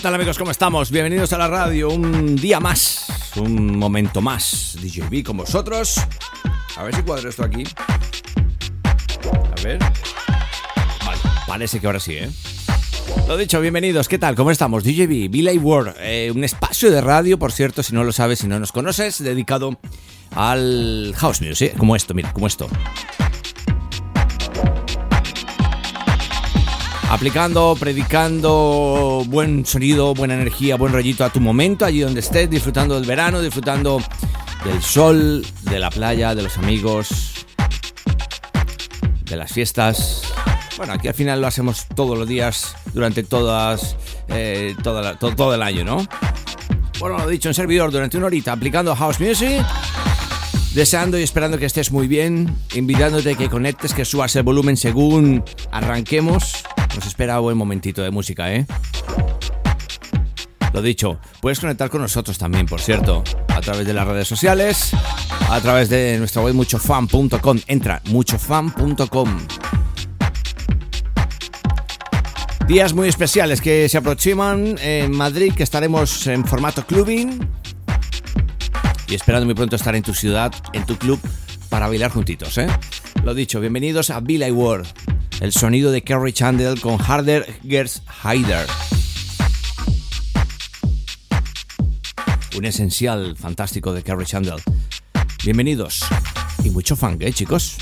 ¿Qué tal amigos? ¿Cómo estamos? Bienvenidos a la radio, un día más, un momento más. DJB con vosotros. A ver si cuadro esto aquí. A ver. Vale, parece que ahora sí, ¿eh? Lo dicho, bienvenidos. ¿Qué tal? ¿Cómo estamos? DJB, Billy World, eh, un espacio de radio, por cierto, si no lo sabes, si no nos conoces, dedicado al house music, como esto, mira, como esto. Aplicando, predicando buen sonido, buena energía, buen rollito a tu momento, allí donde estés, disfrutando del verano, disfrutando del sol, de la playa, de los amigos, de las fiestas. Bueno, aquí al final lo hacemos todos los días, durante todas, eh, toda la- todo, todo el año, ¿no? Bueno, lo dicho, en servidor durante una horita aplicando house music. Deseando y esperando que estés muy bien, invitándote que conectes, que subas el volumen según arranquemos. Nos espera un buen momentito de música, ¿eh? Lo dicho, puedes conectar con nosotros también, por cierto, a través de las redes sociales, a través de nuestra web muchofan.com. Entra, muchofan.com. Días muy especiales que se aproximan en Madrid, que estaremos en formato clubbing y esperando muy pronto estar en tu ciudad, en tu club, para bailar juntitos, ¿eh? Lo dicho, bienvenidos a Billy World, el sonido de Kerry Chandler con Harder Gers Hider. Un esencial fantástico de Kerry Chandler. Bienvenidos y mucho funk, ¿eh, chicos?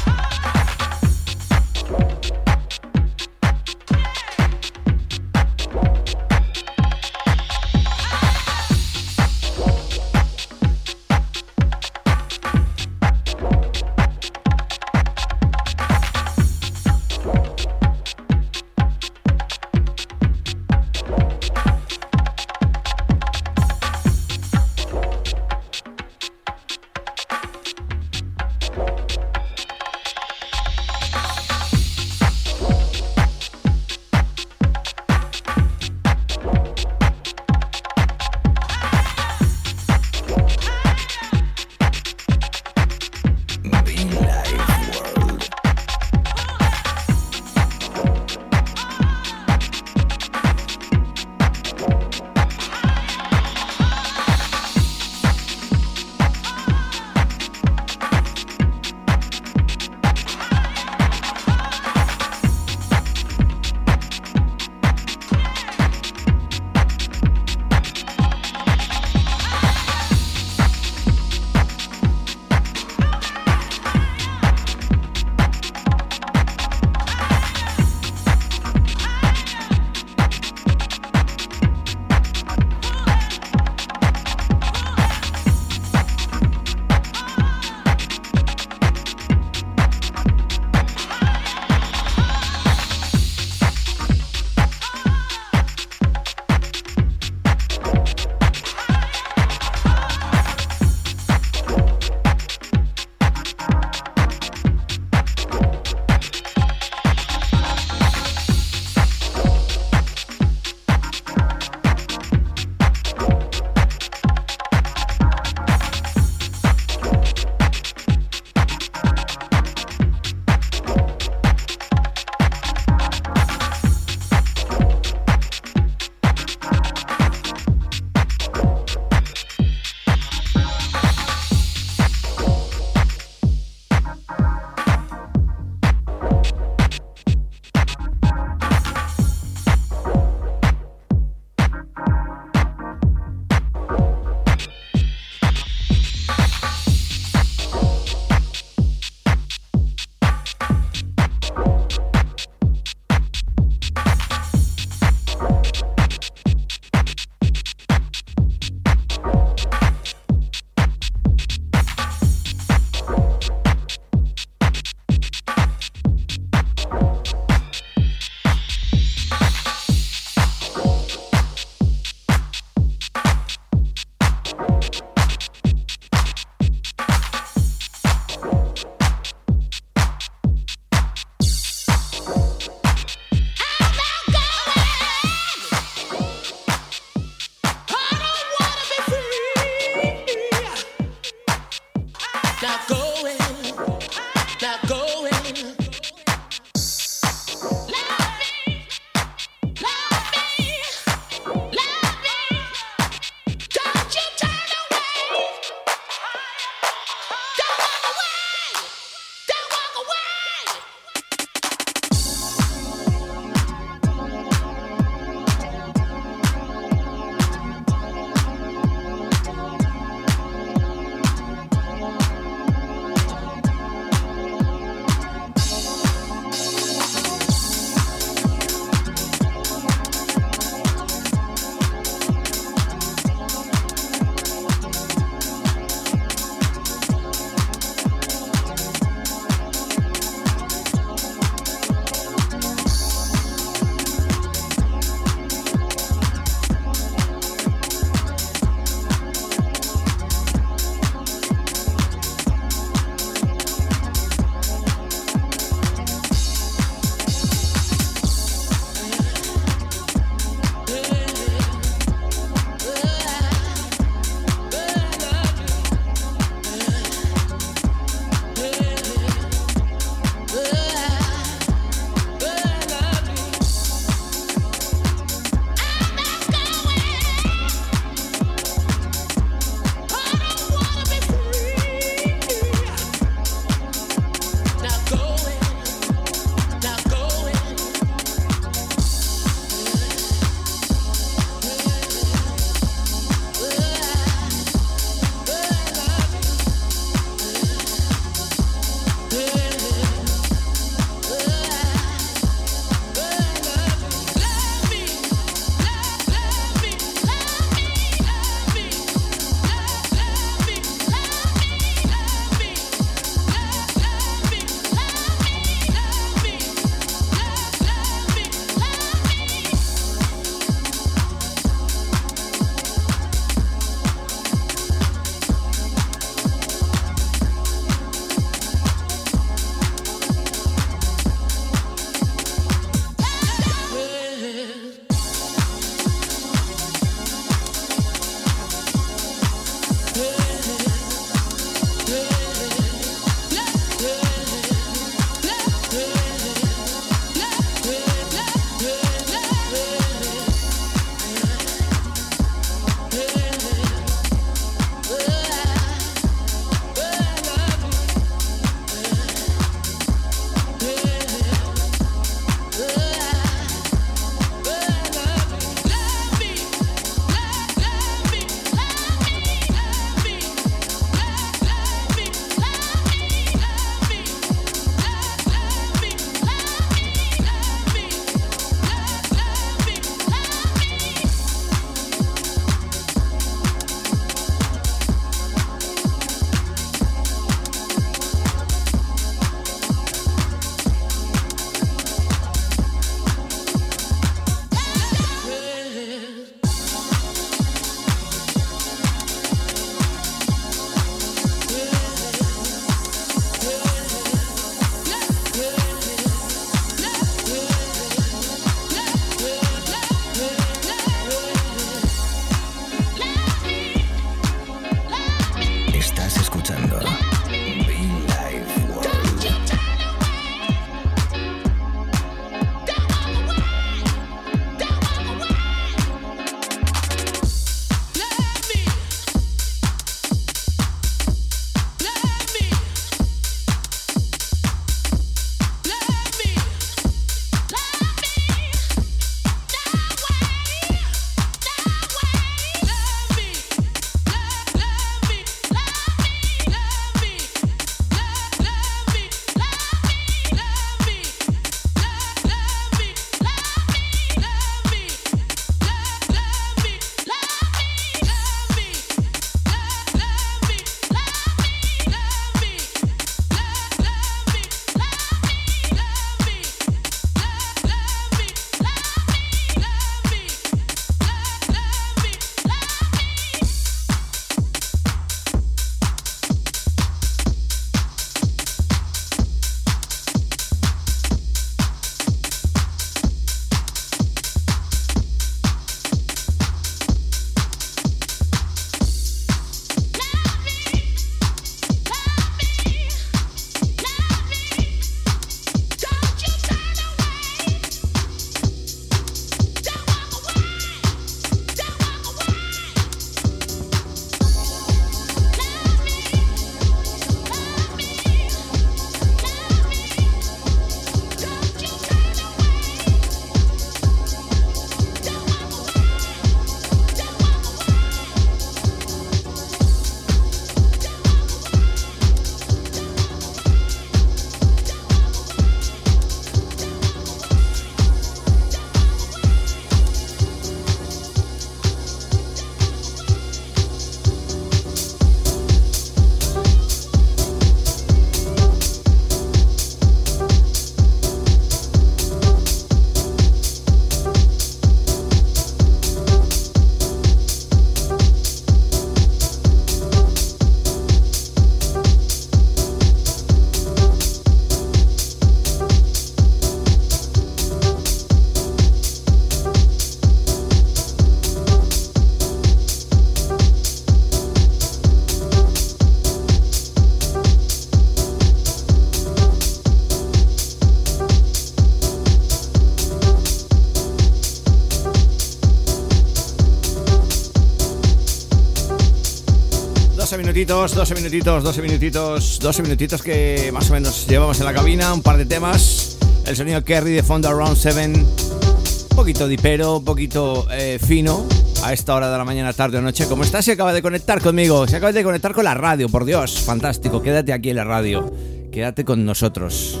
Minutitos, 12 minutitos, 12 minutitos, 12 minutitos que más o menos llevamos en la cabina, un par de temas. El sonido Kerry de fondo Around 7, un poquito dipero, un poquito eh, fino a esta hora de la mañana, tarde o noche. ¿Cómo estás? Se acaba de conectar conmigo, se acaba de conectar con la radio, por Dios, fantástico. Quédate aquí en la radio, quédate con nosotros.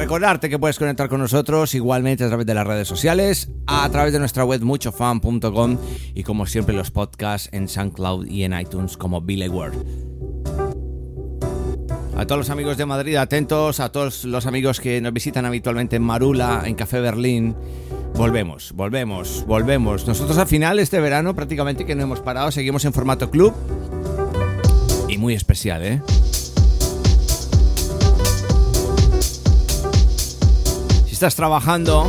Recordarte que puedes conectar con nosotros igualmente a través de las redes sociales, a través de nuestra web muchofan.com y como siempre los podcasts en SoundCloud y en iTunes como Billy Word. A todos los amigos de Madrid, atentos, a todos los amigos que nos visitan habitualmente en Marula, en Café Berlín. Volvemos, volvemos, volvemos. Nosotros al final este verano prácticamente que no hemos parado, seguimos en formato club y muy especial, ¿eh? Estás trabajando,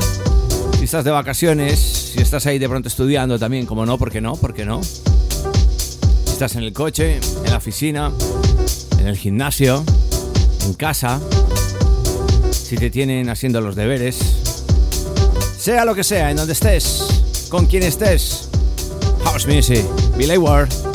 si estás de vacaciones, si estás ahí de pronto estudiando también, como no, ¿por qué no? ¿Por qué no? Si estás en el coche, en la oficina, en el gimnasio, en casa, si te tienen haciendo los deberes, sea lo que sea, en donde estés, con quien estés. House Music, Billy Ward.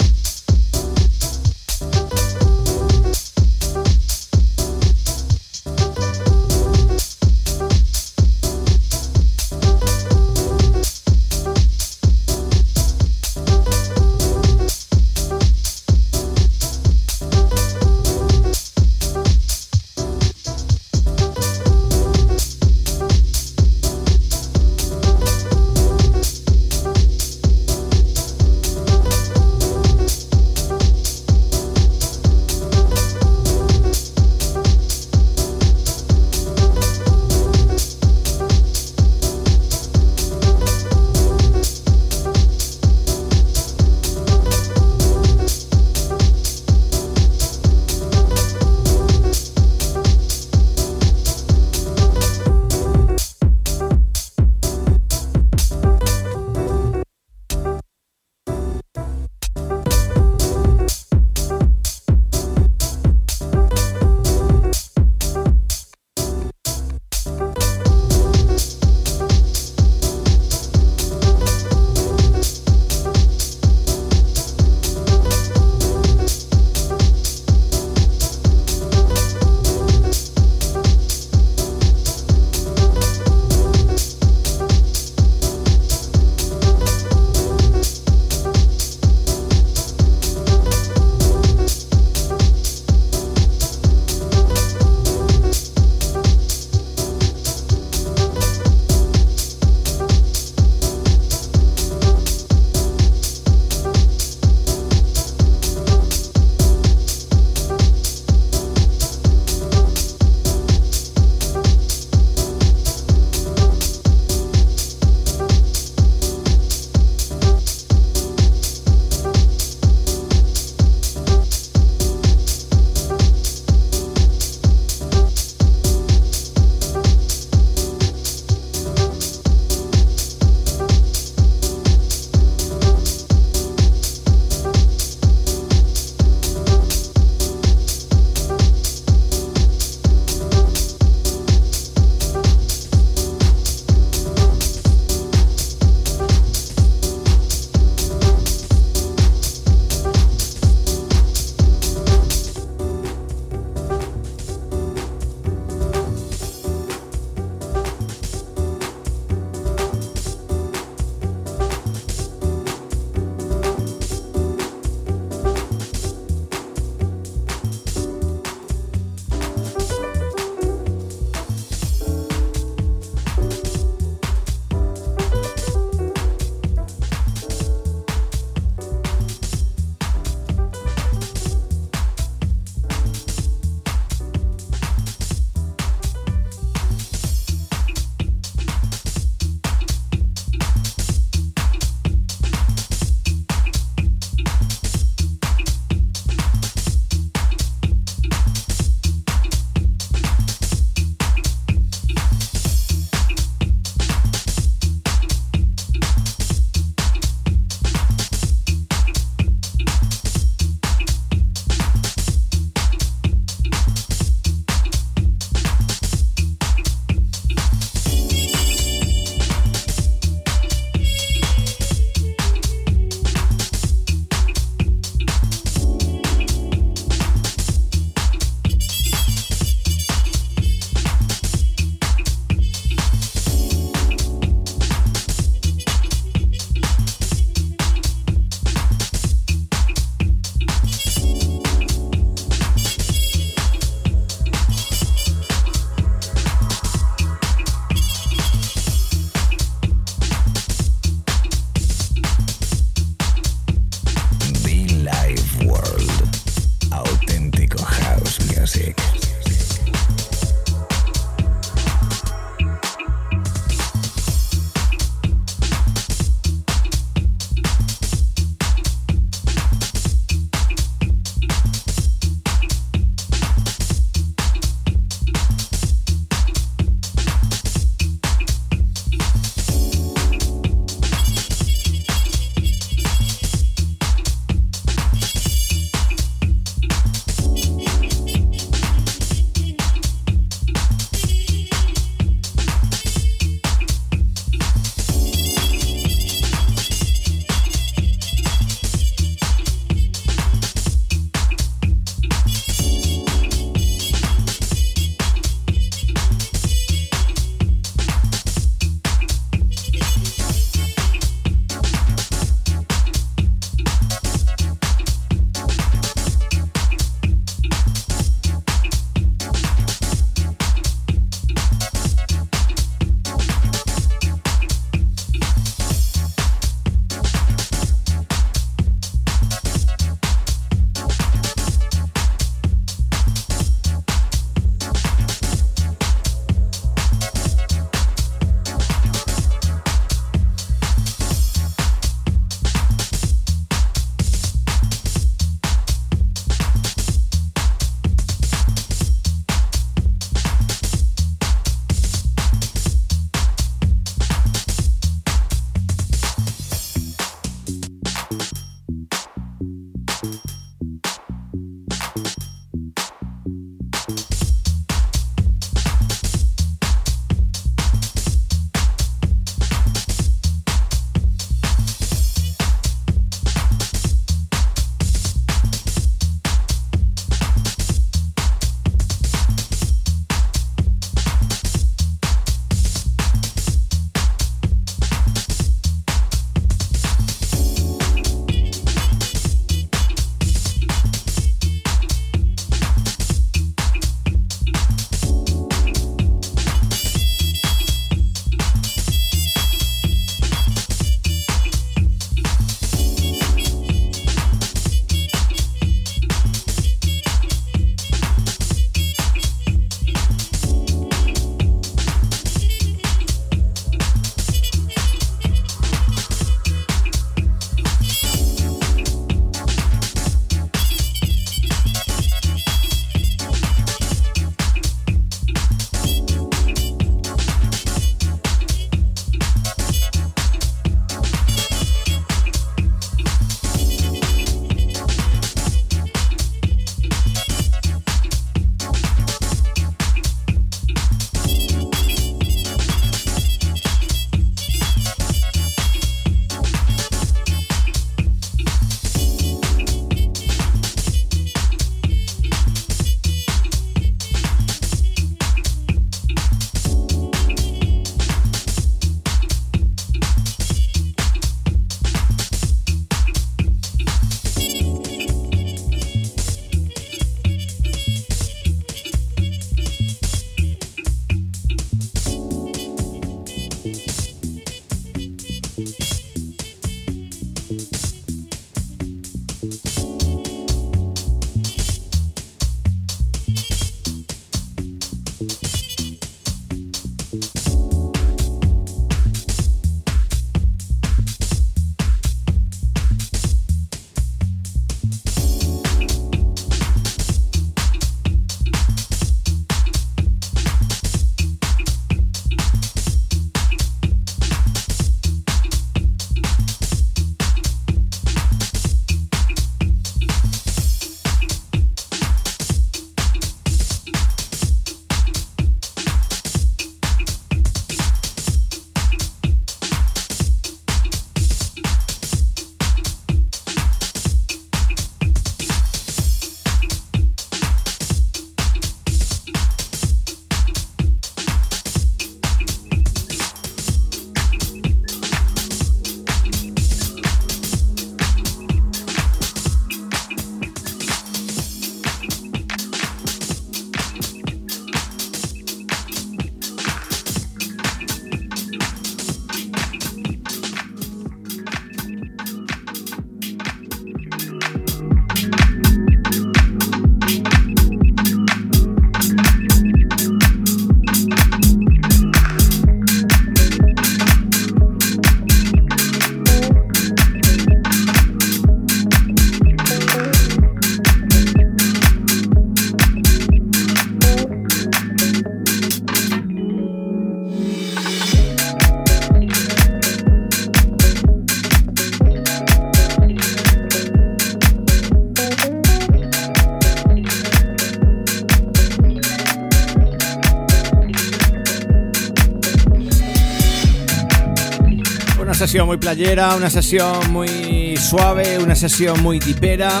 Sesión muy playera, una sesión muy suave, una sesión muy dipera,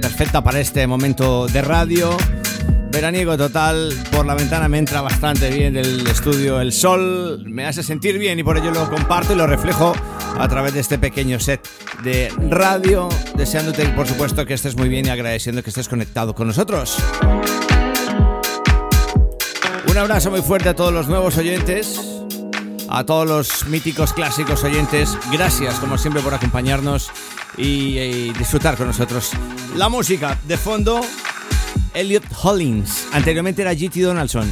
perfecta para este momento de radio. Veraniego total, por la ventana me entra bastante bien el estudio, el sol me hace sentir bien y por ello lo comparto y lo reflejo a través de este pequeño set de radio, deseándote por supuesto que estés muy bien y agradeciendo que estés conectado con nosotros. Un abrazo muy fuerte a todos los nuevos oyentes, a todos los míticos clásicos oyentes. Gracias como siempre por acompañarnos y, disfrutar con nosotros. La música de fondo, Elliot Hollins. Anteriormente era GT Donaldson.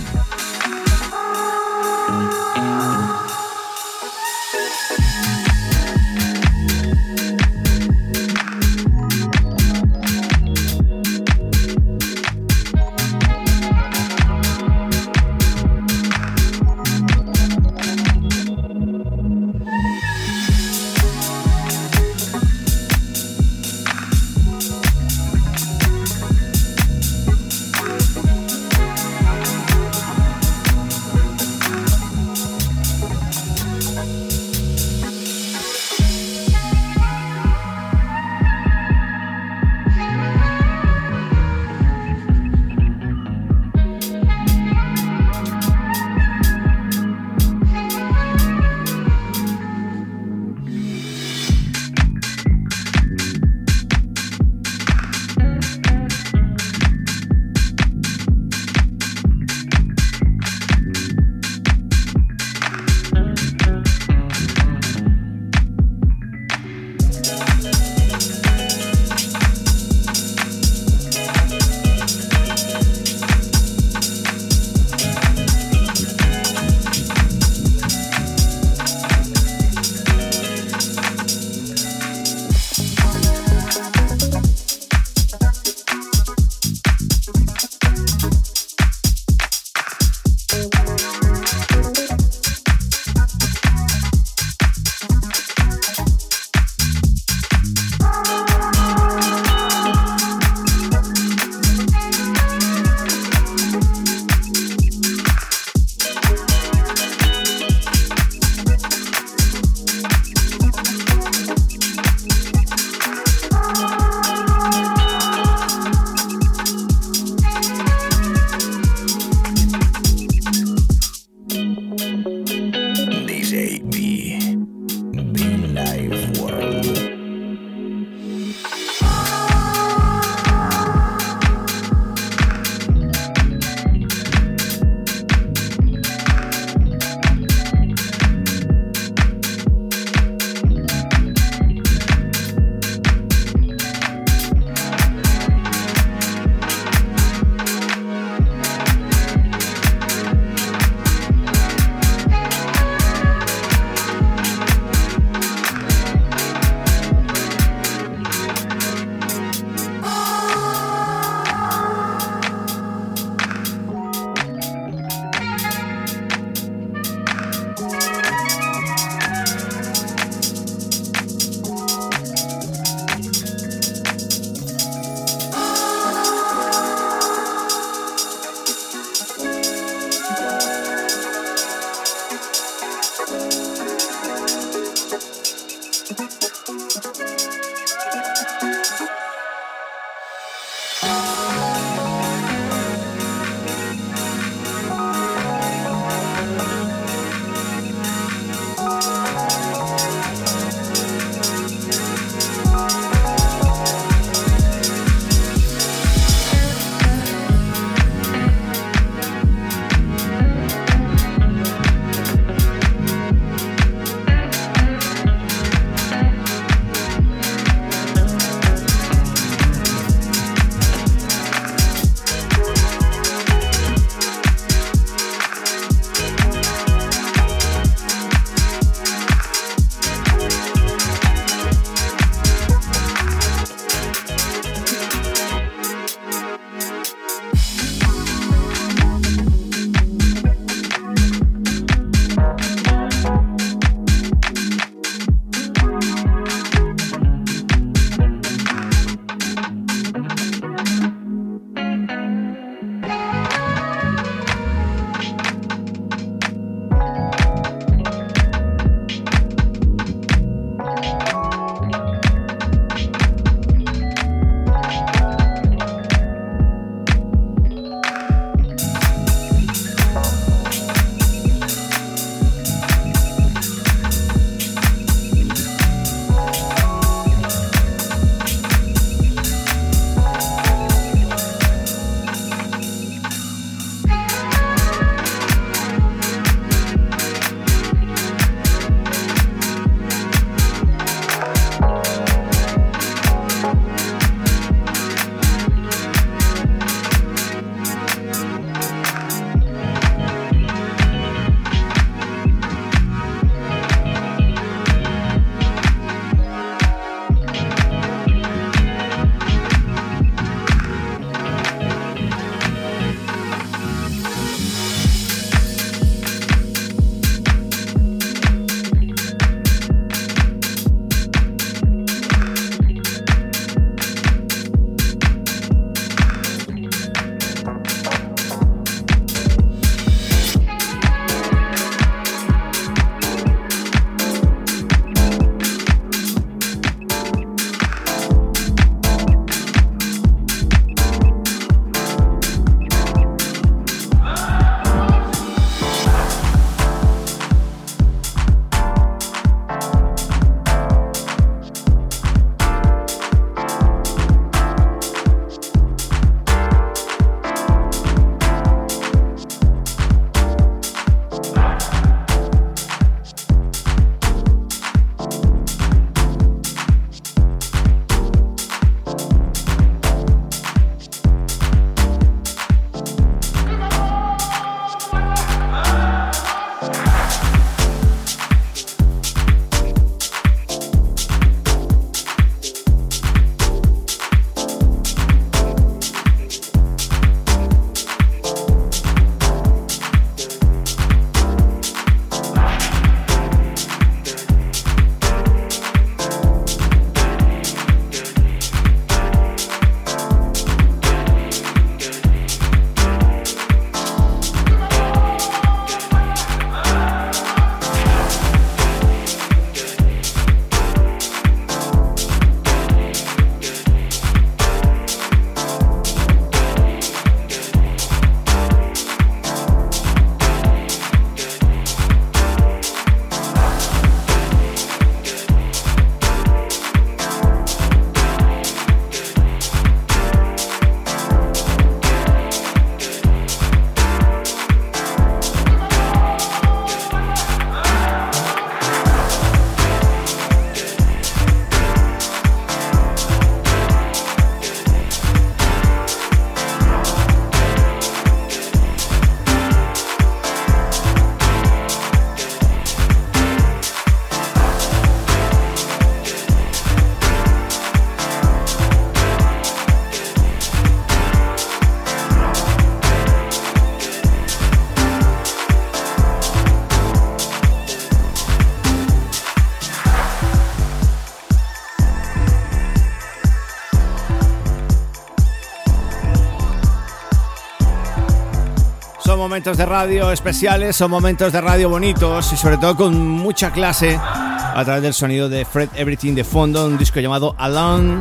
Momentos de radio especiales, son momentos de radio bonitos y sobre todo con mucha clase a través del sonido de Fred Everything de fondo, un disco llamado Alone,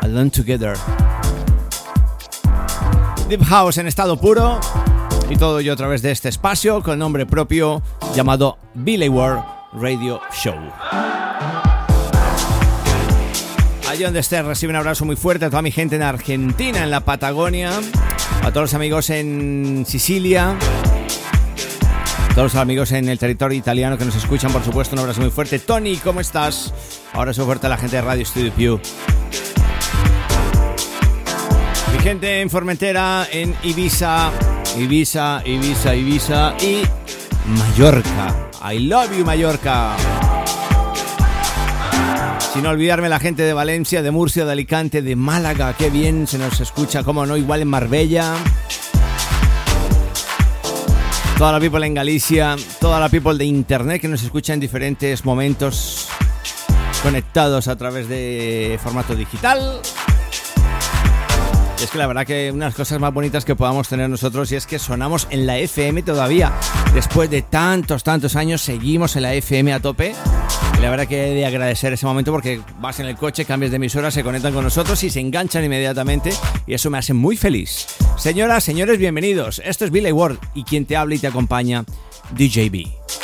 Alone Together. Deep House en estado puro y todo ello a través de este espacio con nombre propio llamado Billy Ward Radio Show. Allí donde estés, recibe un abrazo muy fuerte a toda mi gente en Argentina, en la Patagonia, a todos los amigos en Sicilia, a todos los amigos en el territorio italiano que nos escuchan, por supuesto, un abrazo muy fuerte. Tony, ¿cómo estás? Ahora soy fuerte a la gente de Radio Studio Pew. Mi gente en Formentera, en Ibiza, Ibiza, Ibiza, Ibiza y Mallorca. I love you, Mallorca. Sin olvidarme la gente de Valencia, de Murcia, de Alicante, de Málaga. Qué bien se nos escucha, como no, igual en Marbella. Toda la people en Galicia, toda la people de internet que nos escucha en diferentes momentos conectados a través de formato digital. Y es que la verdad que una de las cosas más bonitas que podamos tener nosotros y es que sonamos en la FM todavía. Después de tantos, tantos años seguimos en la FM a tope. La verdad que he de agradecer ese momento porque vas en el coche, cambias de emisora, se conectan con nosotros y se enganchan inmediatamente y eso me hace muy feliz. Señoras, señores, bienvenidos. Esto es Billy Ward y quien te habla y te acompaña, DJB.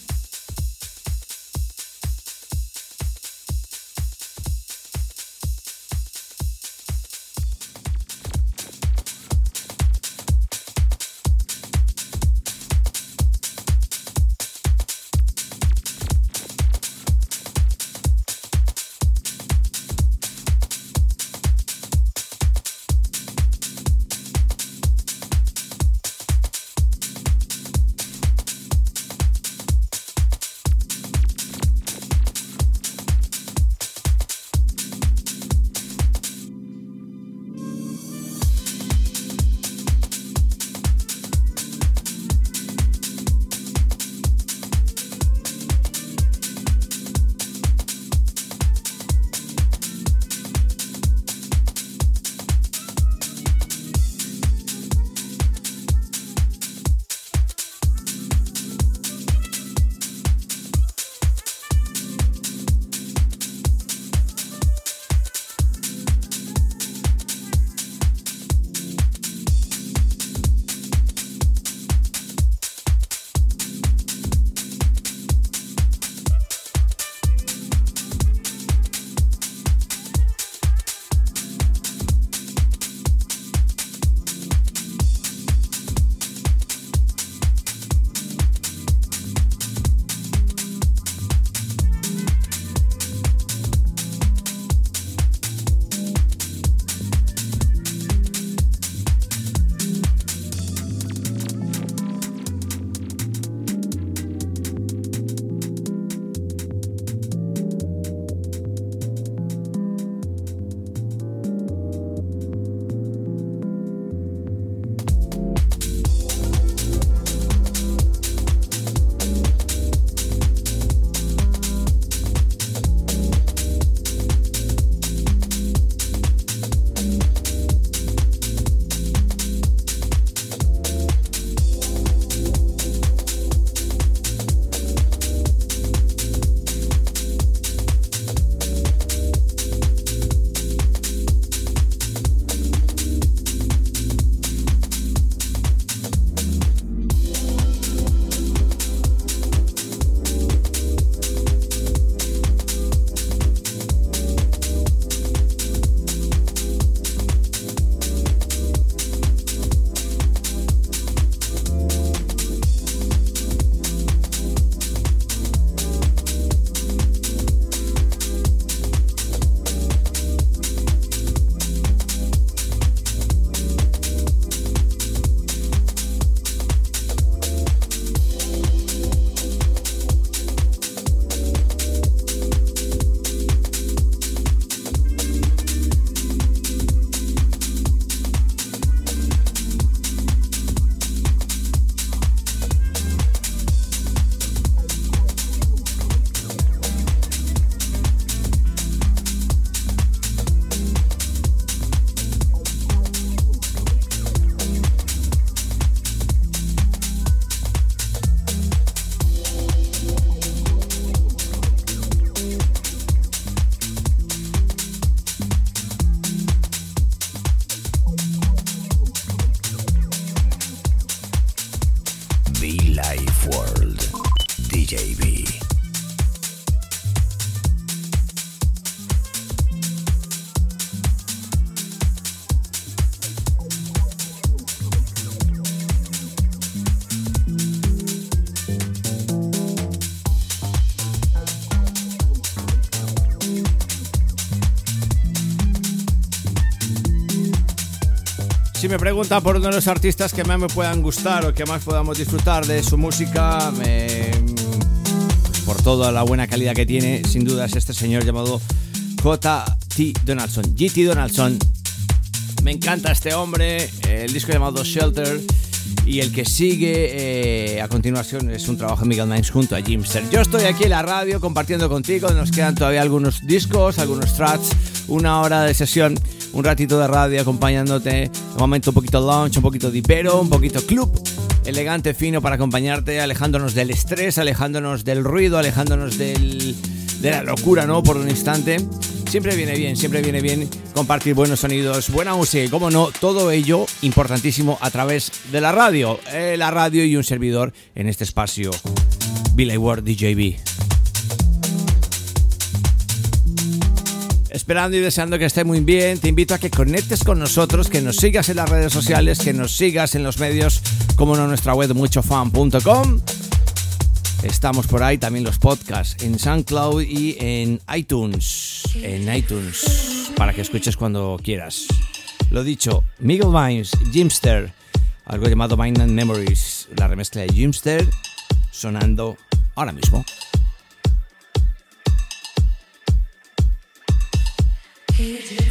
Life World. DJB. Me preguntan por uno de los artistas que más me puedan gustar o que más podamos disfrutar de su música, por toda la buena calidad que tiene, sin duda es este señor llamado J.T. Donaldson. GT Donaldson. Me encanta este hombre, el disco llamado Shelter. Y el que sigue eh, a continuación es un trabajo de Miguel Nines junto a Jimster. Yo estoy aquí en la radio compartiendo contigo. Nos quedan todavía algunos discos, algunos tracks, una hora de sesión, un ratito de radio acompañándote. Un momento un poquito lounge, un poquito dipero, un poquito club. Elegante, fino para acompañarte, alejándonos del estrés, alejándonos del ruido, alejándonos del, de la locura, ¿no? Por un instante. Siempre viene bien, siempre viene bien compartir buenos sonidos, buena música y, como no, todo ello importantísimo a través de la radio. Eh, la radio y un servidor en este espacio. Billy Ward DJB. Esperando y deseando que esté muy bien, te invito a que conectes con nosotros, que nos sigas en las redes sociales, que nos sigas en los medios, como no, nuestra web muchofan.com. Estamos por ahí también los podcasts en SoundCloud y en iTunes. En iTunes, para que escuches cuando quieras. Lo dicho, Miguel Vines, Jimster, algo llamado Mind and Memories, la remezcla de Jimster, sonando ahora mismo. It's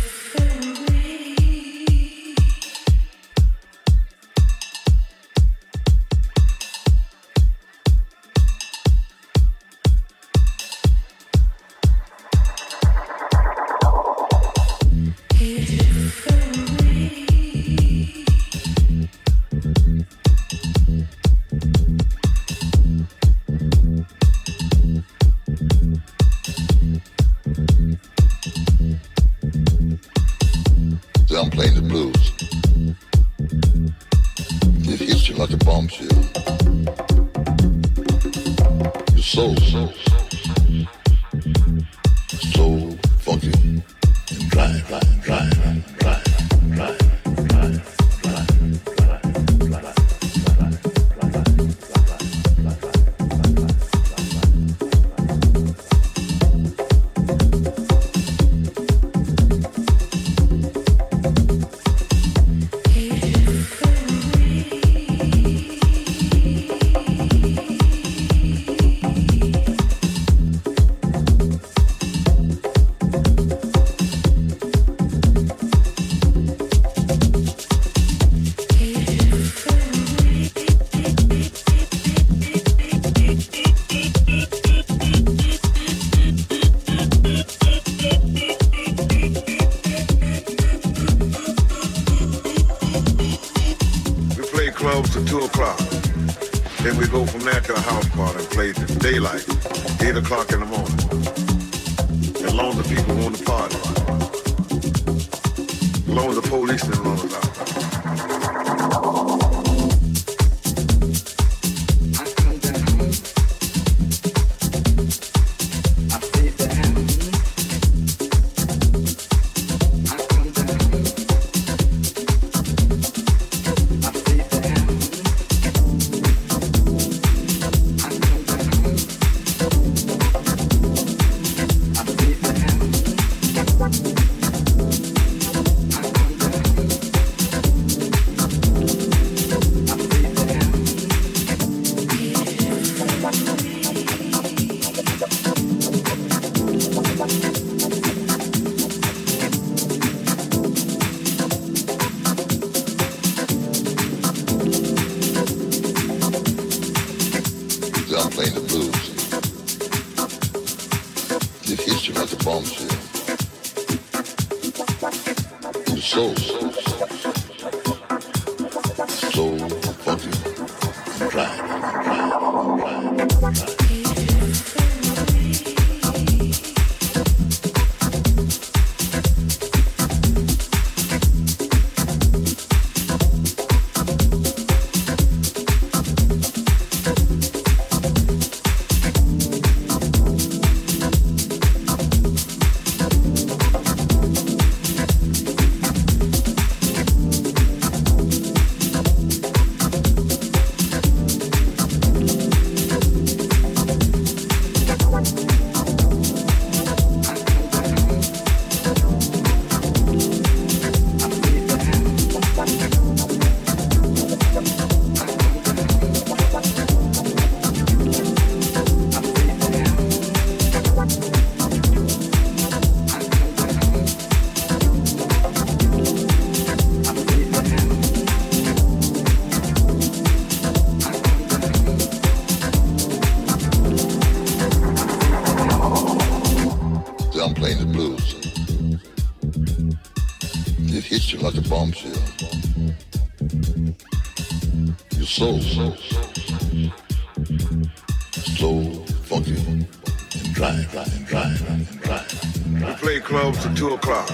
o'clock.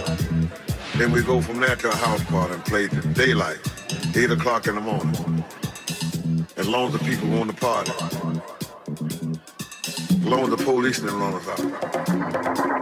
Then we go from there to a house party and play till daylight, 8 o'clock in the morning. As long as the people want to party. As long as the police didn't run us out.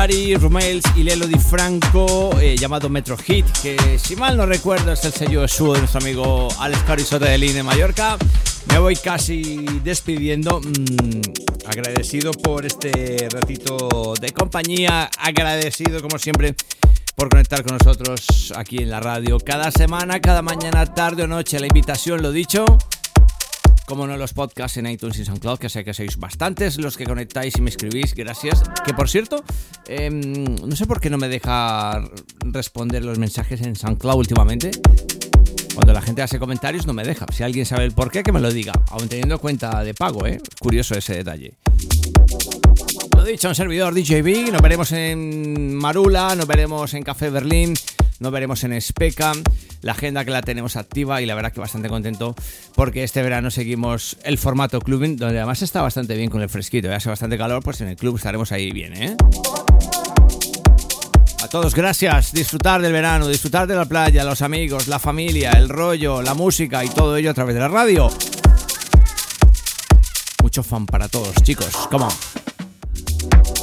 De Gary Rumels y Lelo Di Franco, eh, llamado Metro Hit, que si mal no recuerdo es el sello de su de nuestro amigo Alex Carisota de Línea Mallorca. Me voy casi despidiendo, mm, agradecido por este ratito de compañía, agradecido como siempre por conectar con nosotros aquí en la radio cada semana, cada mañana, tarde o noche. La invitación, lo dicho como no los podcasts en iTunes y SoundCloud, que sé que sois bastantes los que conectáis y me escribís, gracias. Que por cierto, em, no sé por qué no me deja responder los mensajes en SoundCloud últimamente. Cuando la gente hace comentarios no me deja. Si alguien sabe el por qué, que me lo diga. Aún teniendo cuenta de pago, ¿eh? Curioso ese detalle. Lo dicho, un servidor DJB. Nos veremos en Marula, nos veremos en Café Berlín, nos veremos en Speca. La agenda que la tenemos activa y la verdad que bastante contento porque este verano seguimos el formato clubing, donde además está bastante bien con el fresquito. Ya hace bastante calor, pues en el club estaremos ahí bien, ¿eh? A todos, gracias. Disfrutar del verano, disfrutar de la playa, los amigos, la familia, el rollo, la música y todo ello a través de la radio. Mucho fan para todos, chicos. Come on.